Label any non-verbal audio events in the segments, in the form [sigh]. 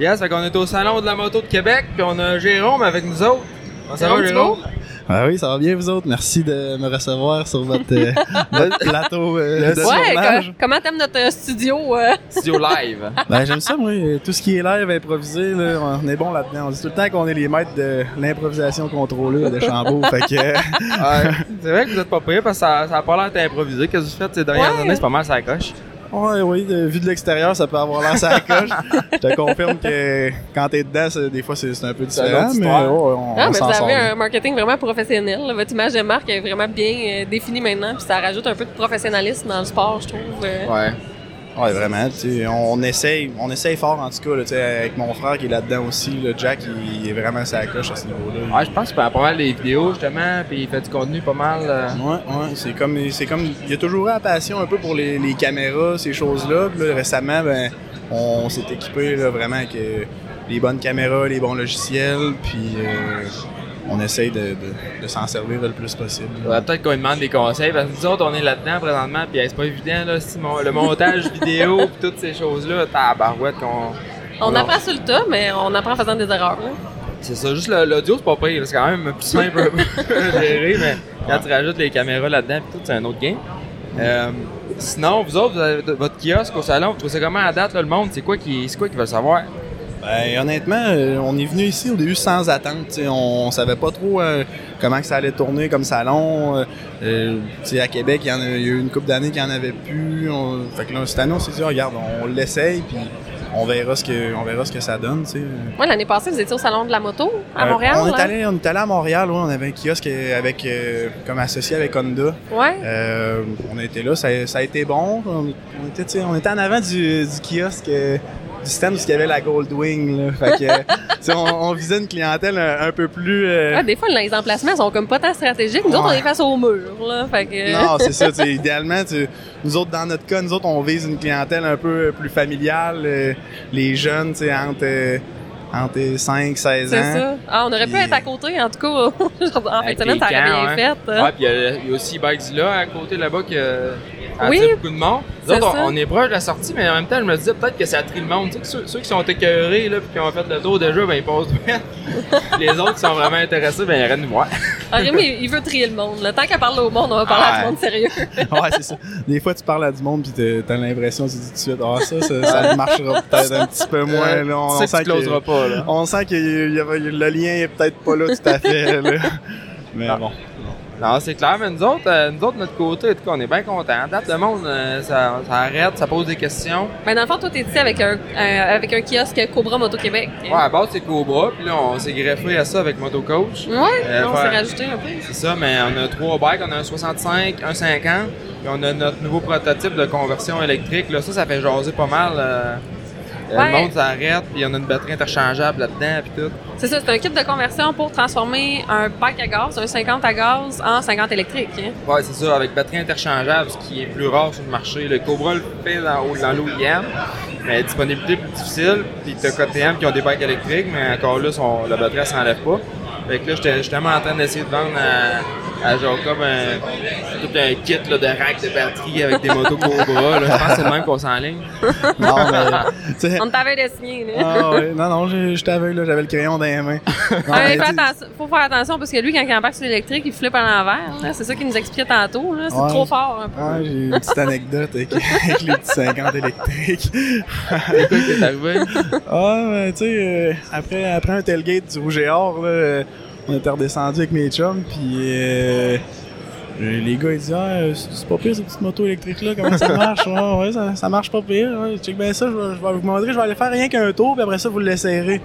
Yes, fait qu'on est au Salon de la moto de Québec, puis on a Jérôme avec nous autres. Ça va, Jérôme? Ah oui, ça va bien vous autres? Merci de me recevoir sur votre, euh, [laughs] votre plateau euh, de Ouais, tournage. co- comment t'aimes notre euh, studio? euh? Studio live. [laughs] Ben, j'aime ça, moi. Tout ce qui est live, improvisé, là, on est bon là-dedans. On dit tout le temps qu'on est les maîtres de l'improvisation contrôlée de Chambaud. [laughs] fait que, euh, Ouais, c'est vrai que vous êtes pas prêts parce que ça, ça a pas l'air d'être improvisé. Qu'est-ce que vous faites ces dernières Ouais. années? C'est pas mal ça coche. Ouais, oui, de, vu de l'extérieur, ça peut avoir l'air ça coche. [laughs] Je te confirme que quand t'es dedans, des fois, c'est un peu différent, mais on, Ah, on mais vous avez un marketing vraiment professionnel. là. Votre image de marque est vraiment bien euh, définie maintenant, puis ça rajoute un peu de professionnalisme dans le sport, je trouve. euh. Ouais. Ouais, vraiment. On, essaye, on essaye fort en tout cas. Là, avec mon frère qui est là-dedans aussi, le Jack, il, est vraiment sa coche à ce niveau-là. Ouais, je pense qu'il fait pas mal des vidéos justement, puis il fait du contenu pas mal. euh, Ouais, ouais, c'est comme, c'est comme, il y a toujours eu la passion un peu pour les, les caméras, ces choses-là. Là, récemment, ben, on s'est équipé là, vraiment avec euh, les bonnes caméras, les bons logiciels, puis euh, on essaye de, de- de s'en servir le plus possible. peut-être qu'on lui demande des conseils parce que nous autres, on est là-dedans présentement, puis c'est pas évident, là, si mon- le montage vidéo, [laughs] puis toutes ces choses-là, tabarouette qu'on. On apprend sur le tas, mais on apprend en faisant des erreurs. là. C'est ça, juste le- l'audio, c'est pas pire, c'est quand même plus simple [laughs] à gérer, mais quand tu rajoutes les caméras là-dedans, puis tout, c'est un autre game. Euh, sinon, vous autres, vous avez votre kiosque au salon, vous trouvez ça comment à date, là, le monde? C'est quoi qui, c'est quoi qu'ils veulent savoir? Ben, honnêtement, euh, on est venu ici au début sans attente. On, on savait pas trop euh, comment que ça allait tourner comme salon. Euh, euh, à Québec, il y, en a, il y a eu une couple d'années qu'il n'y en avait plus. On- fait que là, cette année, on s'est dit, regarde, on l'essaye, puis on verra ce que, on verra ce que ça donne. tu sais. Moi, l'année passée, vous étiez au Salon de la moto à Euh, Montréal. On est allé, on est allé à Montréal, ouais, on avait un kiosque avec, euh, comme associé avec Honda. Ouais. Euh, on a été là, ça, ça a été bon. On, on était, on était en avant du, du kiosque, du stand où il y avait la Goldwing. Là. Fait que, [laughs] on, on visait une clientèle un, un peu plus. euh, Ah, des fois, les emplacements sont comme pas tant stratégiques. Nous autres, on est face au mur, là. Fait que... Non, c'est ça. Idéalement, tu- nous autres, dans notre cas, nous autres, on vise une clientèle un peu plus familiale. euh, les jeunes, tu sais, entre, euh, entre 5 16 ans. C'est ça. Ah, on aurait pu être à côté, en tout cas. [laughs] en fin de semaine, ça aurait bien ouais. fait. hein. Ouais, puis il y a- il y, a aussi Bikezilla à côté là-bas qui attire Oui, beaucoup de. Nous autres, ça. on, on est proche de la sortie, mais en même temps, je me disais peut-être que ça attire le monde. Tu sais, que ceux, ceux qui sont écœurés là, puis qui ont fait le tour déjà, ben ils passent. [laughs] Les autres qui sont vraiment intéressés, ben ils arrêtent de voir. Ah, Rémi, il veut trier le monde. là. Tant qu'à parler au monde, on va parler à Ouais. du monde sérieux. [laughs] ouais, c'est ça. Des fois, tu parles à du monde puis t'as- l'impression, tu dis tout de suite, ah, ça, ça, ça marchera peut-être un petit peu moins. Là. On, on que sent closeras pas, là. On sent que y- y avait- le lien est peut-être pas là tout à fait. Là. [laughs] Mais Ah. bon. Non, c'est clair, mais nous autres, euh, nous autres, notre côté, en tout cas, on est bien contents. Date, le monde, euh, ça, ça arrête, ça pose des questions. Mais dans le fond, toi, t'es ici avec un, un- avec un kiosque Cobra Moto Québec. Ouais, à base, c'est Cobra, puis là, on s'est greffé à ça avec Motocoach. Ouais, Euh, on s'est faire- rajouté un peu. C'est ça, mais on a trois bikes. On a un 65, un 50, puis on a notre nouveau prototype de conversion électrique. Là, ça, ça fait jaser pas mal. Euh, euh, Ouais. Le monde s'arrête, puis on a une batterie interchangeable là-dedans, puis tout. C'est ça, c'est un kit de conversion pour transformer un bike à gaz, un 50 à gaz, en 50 électrique. hein. Ouais, c'est ça, avec batterie interchangeable, ce qui est plus rare sur le marché. Le Cobra le fait dans, dans l'OEM, mais disponibilité plus difficile. Puis t'as KTM qui ont des bikes électriques, mais encore là, son, la batterie elle s'enlève pas. Fait que là, j'étais justement en train d'essayer de vendre à, à Jacob un, tout un kit là, de rack de batterie avec des motos Cobra. Là. Je pense que c'est le même qu'on s'enligne. Non, mais. On t'avait dessiné, là. ah, ouais. Non, non, je- j'étais aveugle, là, j'avais le crayon dans les mains. [laughs] Non, mais faut faire attention parce que lui, quand il embarque sur l'électrique, il flippe à l'envers. là. C'est ça qu'il nous expliquait tantôt. là. C'est Ouais. trop fort un peu. Ouais, j'ai une petite anecdote avec, [laughs] avec les petits 50 électriques. C'est quoi qui est arrivé? Ah, mais tu sais, euh, après, après un tailgate du Rouge et Or, là, euh, on était redescendu avec mes chums, puis euh, les gars, ils disaient, ah, euh, c'est pas pire, cette petite moto électrique-là, comment ça marche? [laughs] ouais, ouais, ça, ça marche pas pire. Ouais, check bien ça, je vais, je vais vous montrer, je vais aller faire rien qu'un tour, puis après ça, vous le laisserez.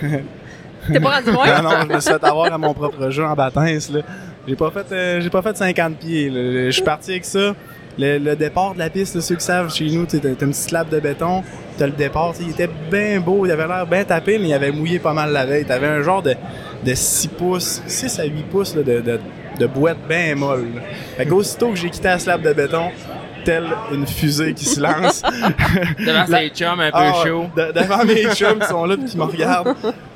T'es pas rendu loin? [laughs] Ah non, je me suis fait avoir à mon propre jeu en bâtisse, là. J'ai pas fait, euh, j'ai pas fait 50 pieds, là. Je suis parti avec ça. Le, le départ de la piste, là, ceux qui savent, chez nous, tu sais, t'as t'as une petite slab de béton, t'as le départ, tu sais, il était bien beau, il avait l'air bien tapé, mais il avait mouillé pas mal la veille. T'avais un genre de, de 6 pouces, 6 à 8 pouces là, de, de, de boîte bien molle. là. Fait qu'aussitôt que j'ai quitté la slab de béton, telle une fusée qui se lance. [laughs] Devant La- ses chums un peu Ah, chaud. De- devant mes chums qui sont là et qui me regardent,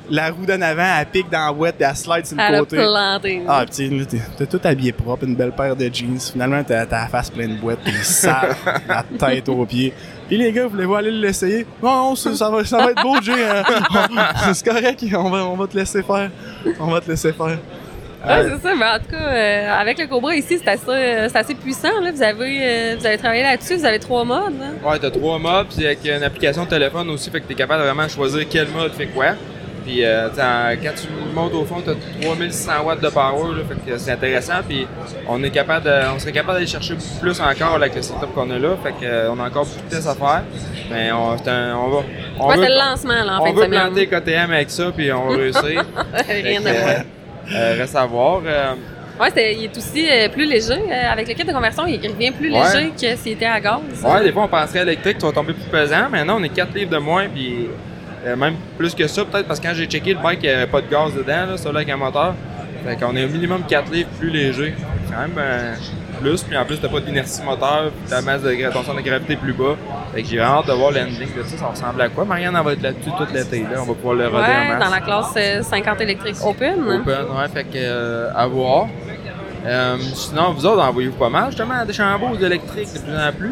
la roue d'en avant, elle pique dans la boîte et elle slide sur le Elle a côté. planté. Ah, pis t'es- tout habillé propre, une belle paire de jeans. Finalement, t'as la face pleine de boîtes, t'es sale, la tête aux pieds. Et les gars, voulez-vous aller l'essayer? Non, non, ça, ça va, ça va être beau, Jay. euh, [laughs] c'est correct, on va, on va te laisser faire. On va te laisser faire. Ouais, c'est ça. Mais en tout cas, euh, avec le Cobra ici, c'est assez, euh, c'est assez puissant. Là. Vous, avez, euh, vous avez travaillé là-dessus, vous avez trois modes. hein. Ouais, t'as trois modes, puis avec une application de téléphone aussi, fait que t'es capable de vraiment choisir quel mode fait quoi. Puis euh, quand tu montes au fond, t'as 3600 watts de power, là, fait que c'est intéressant. Puis on est capable de, on serait capable d'aller chercher plus encore avec le setup qu'on a là, fait que euh, on a encore beaucoup de tests à faire. Mais on, un- on va, on Ouais, veut, le lancement là, en on veut planter KTM avec ça, puis on. [laughs] Fait Rien que, à voir. euh, reste à voir. euh, Ouais, c'est- il est aussi euh, plus léger. euh, avec le kit de conversion, il revient plus Ouais. léger que s'il était à gaz. Ouais, des fois on penserait électrique, tu vas tomber plus pesant. Maintenant, on est 4 livres de moins, puis euh, même plus que ça, peut-être parce que quand j'ai checké le bike, il n'y avait pas de gaz dedans, là, celui avec un moteur. Fait qu'on est au minimum 4 livres plus léger. Quand même euh, plus, puis en plus, t'as pas d'inertie moteur, puis ta masse de gra- ton centre de gravité est plus bas. Fait que j'ai vraiment hâte de voir l'ending de ça, ça ressemble à quoi. Marianne, elle va être là-dessus toute l'été, là. On va pouvoir le roder en Ouais, masse. dans la classe euh, 50 électrique open. Open, ouais, fait que euh, à voir. Euh, sinon, vous autres, envoyez-vous pas mal, justement, des chambeaux électriques de plus en plus.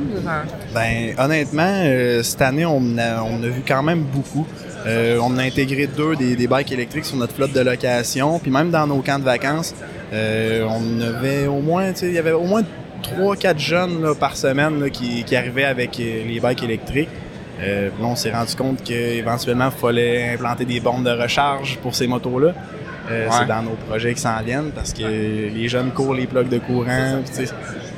Ben, honnêtement, euh, cette année, on a, on a vu quand même beaucoup. Euh, on a intégré deux des, des bikes électriques sur notre flotte de location, puis même dans nos camps de vacances, on avait au moins, il y avait au moins 3-4 jeunes par semaine qui, qui arrivaient avec les bikes électriques. Là, on s'est rendu compte qu'éventuellement, il fallait implanter des bornes de recharge pour ces motos-là. Euh, Ouais. C'est dans nos projets qui s'en viennent parce que les jeunes courent les plugs de courant.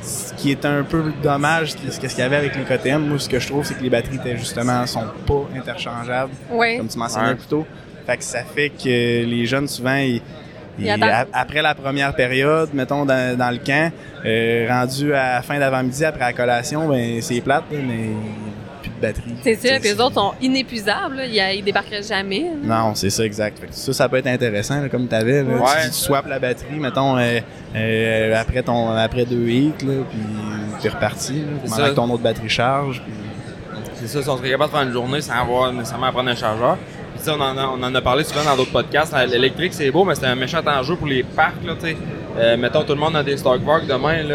ce qui est un peu dommage, c'est ce qu'il y avait avec les KTM. Moi, ce que je trouve, c'est que les batteries étaient justement sont pas interchangeables, Ouais. comme tu mentionnais Ouais. plus tôt. Fait que ça fait que les jeunes, souvent, ils, Ils ils- attendent. a- après la première période, mettons dans, dans le camp, euh, rendu à la fin d'avant-midi après la collation, ben c'est plate, mais batterie. C'est ça, puis les autres sont inépuisables. là. Ils, ils débarqueraient jamais. là. non, c'est ça, exact. Ça, ça peut être intéressant, là, comme tu avais. Ouais. Tu, tu swaps la batterie, mettons, euh, euh, après, ton, après deux hits, là, puis t'es reparti. là, que ton autre batterie charge. Puis... C'est ça, si on serait capable de faire une journée sans avoir nécessairement à prendre un chargeur. Puis on en, a, on en a parlé souvent dans d'autres podcasts. L'électrique, c'est beau, mais c'est un méchant enjeu pour les parcs, là, tu sais. Euh, mettons, tout le monde a des stock parks demain, là.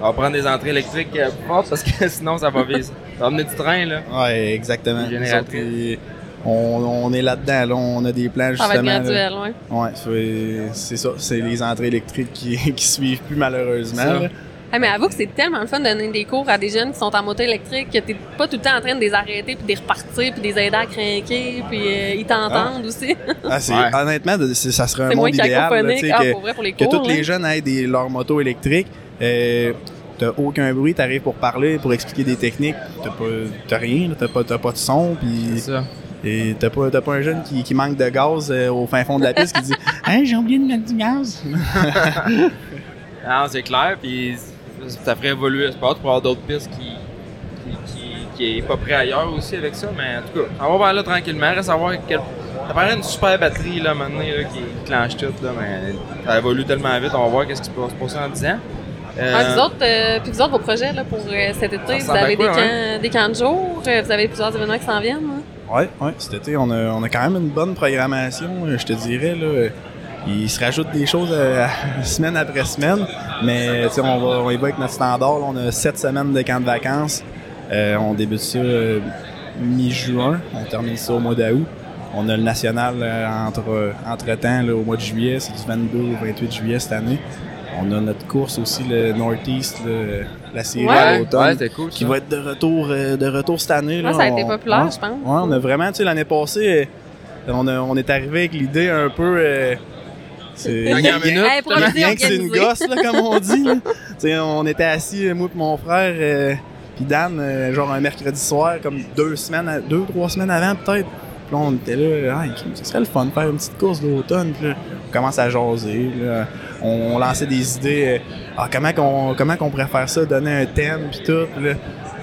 On va prendre des entrées électriques euh, fortes parce que [laughs] sinon, ça va vite. Ça va amener du train, là. Ouais, exactement. Génératrice. on, on est là-dedans, là, on a des plans Ça va être justement. graduel, ouais. Ouais, c'est- ça, c'est les entrées électriques qui, [laughs] qui suivent plus malheureusement. Ah, mais avoue que c'est tellement le fun de donner des cours à des jeunes qui sont en moto électrique que t'es pas tout le temps en train de les arrêter puis de les repartir puis de les aider à craquer puis euh, ils t'entendent aussi. Ah, c'est, Ouais. Honnêtement, ça serait un monde idéal. là, Ah, que, pour vrai, pour les que cours. tous là. les jeunes aient des, leur moto électrique. Euh, t'as aucun bruit, t'arrives pour parler, pour expliquer des techniques, t'as pas t'as rien, t'as pas, t'as pas de son, puis et t'as pas, t'as pas un jeune qui, qui manque de gaz euh, au fin fond de la piste qui dit [laughs] Hein, j'ai oublié de mettre du gaz. [laughs] Non, c'est clair, puis ça ferait évoluer le sport pour avoir d'autres pistes qui, qui, est pas prêt ailleurs aussi avec ça, mais en tout cas, on va vers là tranquillement, reste à voir quel. Ça paraît une super batterie là maintenant là, qui clenche tout, là, mais ça évolue tellement vite, on va voir qu'est-ce qui peut se passer en 10 ans. Euh, Ah, vous autres, euh, puis vous autres, vos projets là, pour euh, cet été, vous avez quoi, des, camps, des camps de jour, euh, vous avez plusieurs événements qui s'en viennent. hein? Ouais, ouais, cet été, on a, on a quand même une bonne programmation, je te dirais. Là. Il se rajoute des choses [laughs] semaine après semaine, mais on, va, on y va avec notre standard. là. On a sept semaines de camp de vacances. On débute ça mi-juin, on termine ça au mois d'août. On a le national entre, entre-temps là, au mois de juillet, c'est du 22 au 28 juillet cette année. On a notre course aussi, le Northeast, la série Ouais. à l'automne ouais, c'était cool. qui va être de retour euh, de retour cette année. Ouais, là. ça a été On- populaire, je pense. On a vraiment, tu sais, l'année passée, euh, on, a- on est arrivé avec l'idée un peu. euh, c'est [laughs] rien que c'est une gosse, là, comme on dit. là. On était assis, euh, moi et mon frère, euh, puis Dan, genre un mercredi soir, comme deux semaines, à- deux, trois semaines avant peut-être. Puis là, on était là, ah, Kim, ce serait le fun de faire une petite course d'automne. Puis là, on commence à jaser. là. On, on lançait des idées. euh, ah, comment qu'on comment qu'on pourrait faire ça, donner un thème, puis tout. Puis là,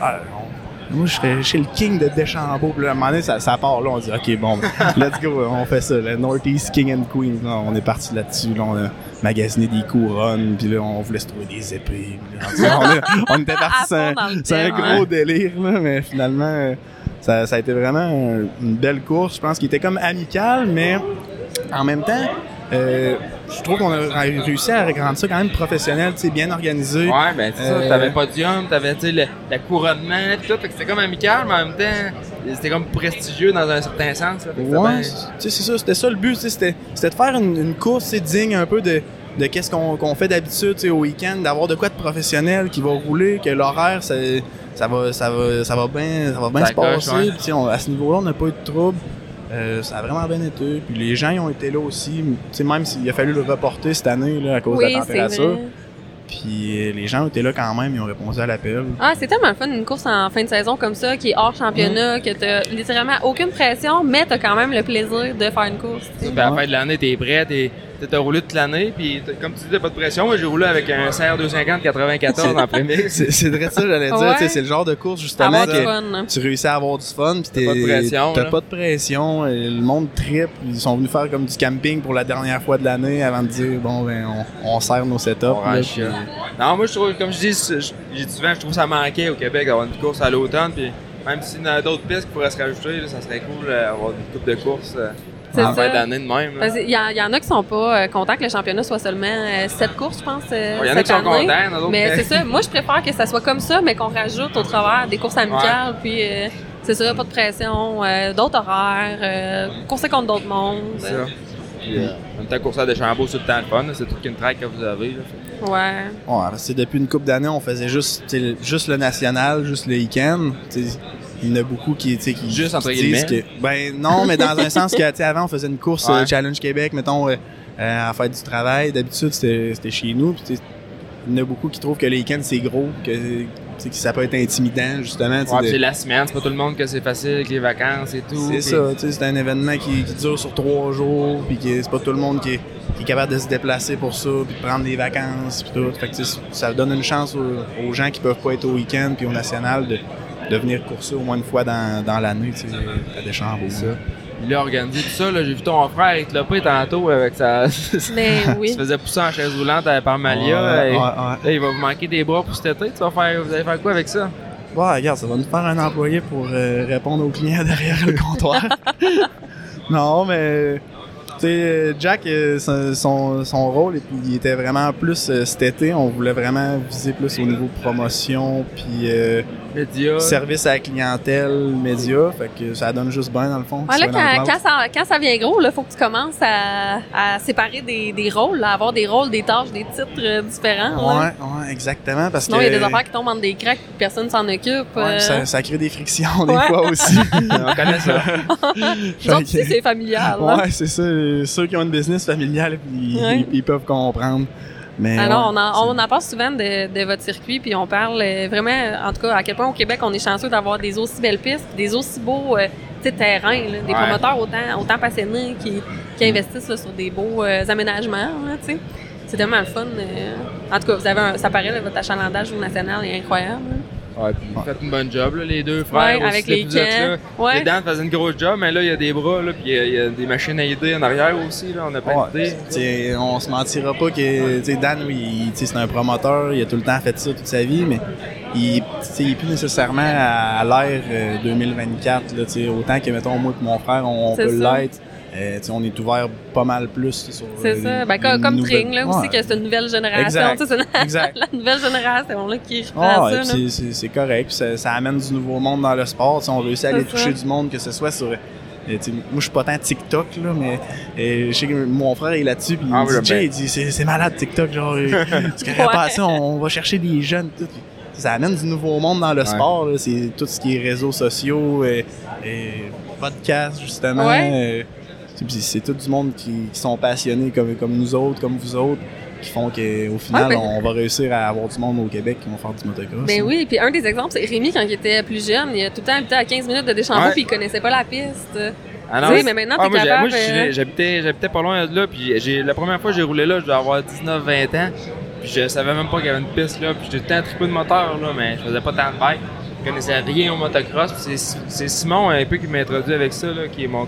ah, on- moi, je serais chez le king de Deschambault. Puis là, à un moment donné, ça, ça part là. On dit, OK, bon, [laughs] let's go. On fait ça. Le Northeast King and Queen. Là, on est parti là-dessus. Là, on a magasiné des couronnes. Puis là, on voulait se trouver des épées. Puis on, [laughs] on était parti sur un, sur un gros délire. Là, mais finalement, euh, ça, ça a été vraiment un- une belle course. Je pense qu'il était comme amical, mais en même temps, euh, je trouve qu'on a réussi à rendre ça quand même professionnel, tu sais, bien organisé. Ouais, ben c'est Euh, ça. T'avais podium, t'avais le, le couronnement, tout. Fait que c'était comme amical, mais en même temps, c'était comme prestigieux dans un certain sens. Là. Ouais, bien- tu sais, c'est ça, c'était ça le but, c'était, de faire une, une course digne un peu de, de qu'est-ce qu'on, fait d'habitude tu sais, au week-end, d'avoir de quoi de professionnel qui va rouler, que l'horaire, ça, ça va, ça va, ça va bien, ça va bien Ça se passer. Puis, on- à ce niveau-là, on n'a pas eu de trouble. Euh, ça a vraiment bien été. Puis les gens ils ont été là aussi. Tu sais, même s'il a fallu le reporter cette année là, à cause de la température. Puis euh, les gens ont été là quand même, ils ont répondu à l'appel. Ah, c'est tellement le fun, une course en fin de saison comme ça, qui est hors championnat, que t'as littéralement aucune pression, mais t'as quand même le plaisir de faire une course. Puis à la fin de l'année, t'es prêt, t'es, t'as roulé toute l'année, puis comme tu dis, t'as pas de pression. Moi, j'ai roulé avec un CR 250 94 en premier. [laughs] C'est, vrai ça, j'allais dire. Ouais. C'est le genre de course justement que fun. hein. tu réussis à avoir du fun, puis t'es, T'as pas de pression, T'as pas de pression. et Le monde tripe. Ils sont venus faire comme du camping pour la dernière fois de l'année avant de dire bon ben on, on serre nos setups. On là, range puis- ça. Non, moi, je trouve, comme je dis, souvent, je trouve que ça manquait au Québec d'avoir une course à l'automne, puis même s'il y en a d'autres pistes qui pourraient se rajouter, là, ça serait cool euh, d'avoir une coupe de course euh, C'est en fin d'année de même. Parce qu'il y, en- il y en a qui sont pas euh, contents que le championnat soit seulement euh, sept courses, je pense, euh, Il y en a cette qui sont année. contents, il a d'autres Mais c'est ça. Moi, je préfère que ça soit comme ça, mais qu'on rajoute au travers des courses amicales, puis euh, c'est ça, pas de pression, euh, d'autres horaires, euh, courser contre d'autres mondes. C'est ça. Puis, euh, en même temps, course à Deschambault, c'est tout le temps le fun. C'est toute une track que vous avez. Là. Fait Ouais. Ouais, parce que depuis une couple d'années, on faisait juste, juste le national, juste le week-end. Il y en a beaucoup qui, tu qui, Juste entre disent guillemets. que, ben non, mais dans un sens que, tu sais, avant, on faisait une course Ouais. euh, Challenge Québec, mettons, euh, euh, à faire du travail. D'habitude, c'était chez nous. Puis, il y en a beaucoup qui trouvent que le week-end, c'est gros, que, ça peut être intimidant, justement. Ouais, de- c'est la semaine, c'est pas tout le monde que c'est facile avec les vacances et tout. C'est ça, tu sais, c'est un événement qui, qui dure sur trois jours, puis que c'est pas tout le monde qui est, qui est capable de se déplacer pour ça, puis de prendre des vacances, puis tout. Fait que ça donne une chance aux, aux gens qui peuvent pas être au week-end puis au national de, de venir courser au moins une fois dans, dans l'année, tu sais, à Deschambault. Ça. Il a organisé tout ça, là. J'ai vu ton frère avec le pas tantôt avec sa. [laughs] Mais [laughs] Il oui. se faisait pousser en chaise roulante à- par Malia. Ouais, et- ouais, ouais. Là, il va vous manquer des bras pour cet été. Tu vas faire, vous allez faire quoi avec ça? Ouais, regarde, ça va nous faire un employé pour euh, répondre aux clients [laughs] derrière le comptoir. non, mais tu sais, Jack, euh, son- son, son rôle, et puis il était vraiment plus euh, cet été, on voulait vraiment viser plus au niveau promotion, puis euh, Média. service à la clientèle, médias, fait que ça donne juste bien dans le fond. Ouais, là, quand, ça, quand ça vient gros, il faut que tu commences à, à séparer des, des rôles, à avoir des rôles, des tâches, des titres euh, différents. Ouais, là. ouais, exactement, parce Sinon, que il y a des affaires qui tombent entre des cracks et personne s'en occupe. ouais, euh. ça, ça crée des frictions des Ouais. fois aussi. [laughs] On connaît ça. [laughs] Autres aussi, c'est familial. Ouais, c'est ça. Ceux qui ont une business familiale, ils, Ouais. ils- ils peuvent comprendre. Mais Alors, ouais, on, en, on en parle souvent de, de votre circuit, puis on parle euh, vraiment, en tout cas, à quel point au Québec, on est chanceux d'avoir des aussi belles pistes, des aussi beaux euh, terrains, là, des Ouais. promoteurs autant, autant passionnés qui, qui investissent là, sur des beaux euh, aménagements. là, tu sais. C'est tellement le fun. euh. En tout cas, vous avez un, ça paraît, là, votre achalandage au national est incroyable. là. Ouais, puis vous faites une bonne job, là, les deux frères. Ouais, aussi, avec là, les vous êtes là. camps. Ouais. Dan faisaient une grosse job, mais là, il y a des bras, là, puis il y a- il y, a des machines à aider en arrière aussi, là. On a plein Ouais, d'idées. t'sais, on se mentira pas que t'sais, Dan, oui, c'est un promoteur, il a tout le temps fait ça toute sa vie, mais il, t'sais, il est plus nécessairement à, à l'ère euh, 2024. Là, t'sais, autant que, mettons, moi et mon frère, on, on peut l'être. Euh, on est ouvert pas mal plus sur C'est ça. Ben, comme, Tring, là, aussi, Ouais. que c'est une nouvelle génération. Exact. [laughs] la nouvelle génération là, qui reprend Ah, ouais, ça. c'est- correct, ça, ça amène du nouveau monde dans le sport. T'sais, on réussit à aller toucher du monde, que ce soit sur. moi, je suis pas tant TikTok, là, mais je sais que mon frère est là-dessus, puis Ah, il oui, me dit, ben. Jay, il dit, c'est malade TikTok, genre, [laughs] tu connais Ouais. pas ça, on, on va chercher des jeunes, tout. Ça amène du nouveau monde dans le sport, c'est tout ce qui est réseaux sociaux, et, podcasts, justement. Ouais. C'est tout du monde qui, qui sont passionnés comme, comme nous autres, comme vous autres, qui font qu'au final, Ouais, ben- on va réussir à avoir du monde au Québec qui vont faire du motocross. Ben hein. oui, puis un des exemples, c'est Rémi, quand il était plus jeune, il a tout le temps habité à 15 minutes de Deschambault, puis il connaissait pas la piste. Ah sais, mais maintenant, t'es moi, capable, euh, j'habitais, j'habitais pas loin de là, puis j'ai, la première fois que j'ai roulé là, je devais avoir 19-20 ans, puis je savais même pas qu'il y avait une piste là, puis j'étais tout le temps trippé de moteur, là, mais je faisais pas tant de bike. Je connaissais rien au motocross, puis c'est, c'est Simon un peu qui m'a introduit avec ça, là, qui est mon...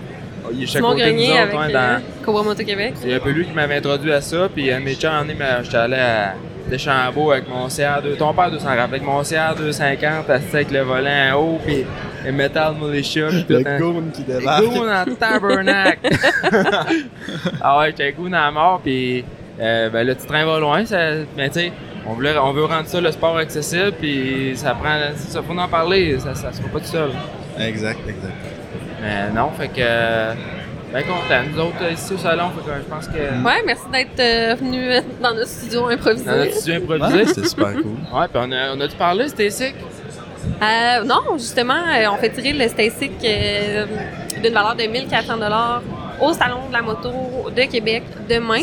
Il est chaque Simon côté de nous Grenier autres, avec ouais, euh, dans- Cobra Moto Québec. C'est un peu lui qui m'avait introduit à ça, puis un m'a- j'étais allé à Deschambault avec mon CR2, ton père 200 avec mon CR 250 assis avec le volant en haut, puis et Metal Militia. Le goon qui débarque. goûts dans le tabernacle. [laughs] ah ouais, j'étais dans la mort, puis euh, ben, le petit train va loin, ça, mais tu sais, on, voulait- on veut rendre ça le sport accessible, puis ça prend, ça faut en parler, ça, ça se fait pas tout seul. Exact, exact. Mais non, fait que, euh, ben content. Nous autres, euh, ici au salon, fait que je pense que Ouais, merci d'être euh, venu dans notre studio improvisé. dans notre studio improvisé. Ouais, c'est super cool. Ouais, puis on a, on a dû parler, c'était sick? Euh, non, justement, euh, on fait tirer le Stasic euh, d'une valeur de 1400 au Salon de la moto de Québec demain.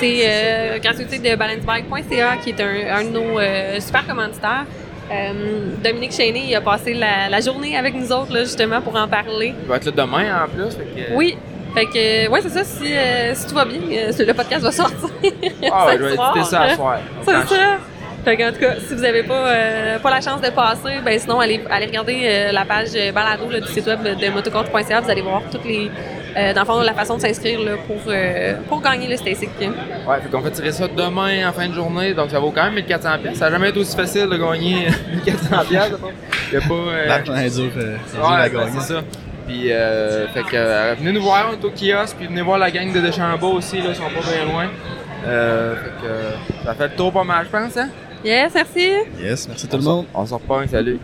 C'est euh, gratuité de balancebike.ca qui est un, un de nos euh, super commanditaires. Euh, Dominique Chéné il a passé la, la journée avec nous autres là, justement pour en parler. Il va être là demain en plus, fait que... Oui, fait que ouais c'est ça. Si, euh, si tout va bien, euh, le podcast va sortir. Ah ouais, [laughs] je vais éditer ça à soir. C'est ça. Fait qu'en tout cas, si vous n'avez pas, euh, pas la chance de passer, ben sinon, allez, allez regarder euh, la page balado là, du site web de motocoach.ca. Vous allez voir toutes les. Euh, dans le fond, la façon de s'inscrire là, pour, euh, pour gagner le Stasic. Ouais, fait qu'on fait tirer ça demain en fin de journée, donc ça vaut quand même 1400 pièces. Ça n'a jamais été aussi facile de gagner [laughs] 1400 pièces. Il y a pas euh, euh, à Ouais, ben, gagner. c'est ça. Puis euh, fait que euh, venez nous voir, on est au kiosque, puis venez voir la gang de Deschambault aussi, là, ils sont pas bien loin. Euh, fait que ça fait le tour pas mal, je pense, hein? Yes, merci. Yes, merci tout le monde. On sort pas, salut.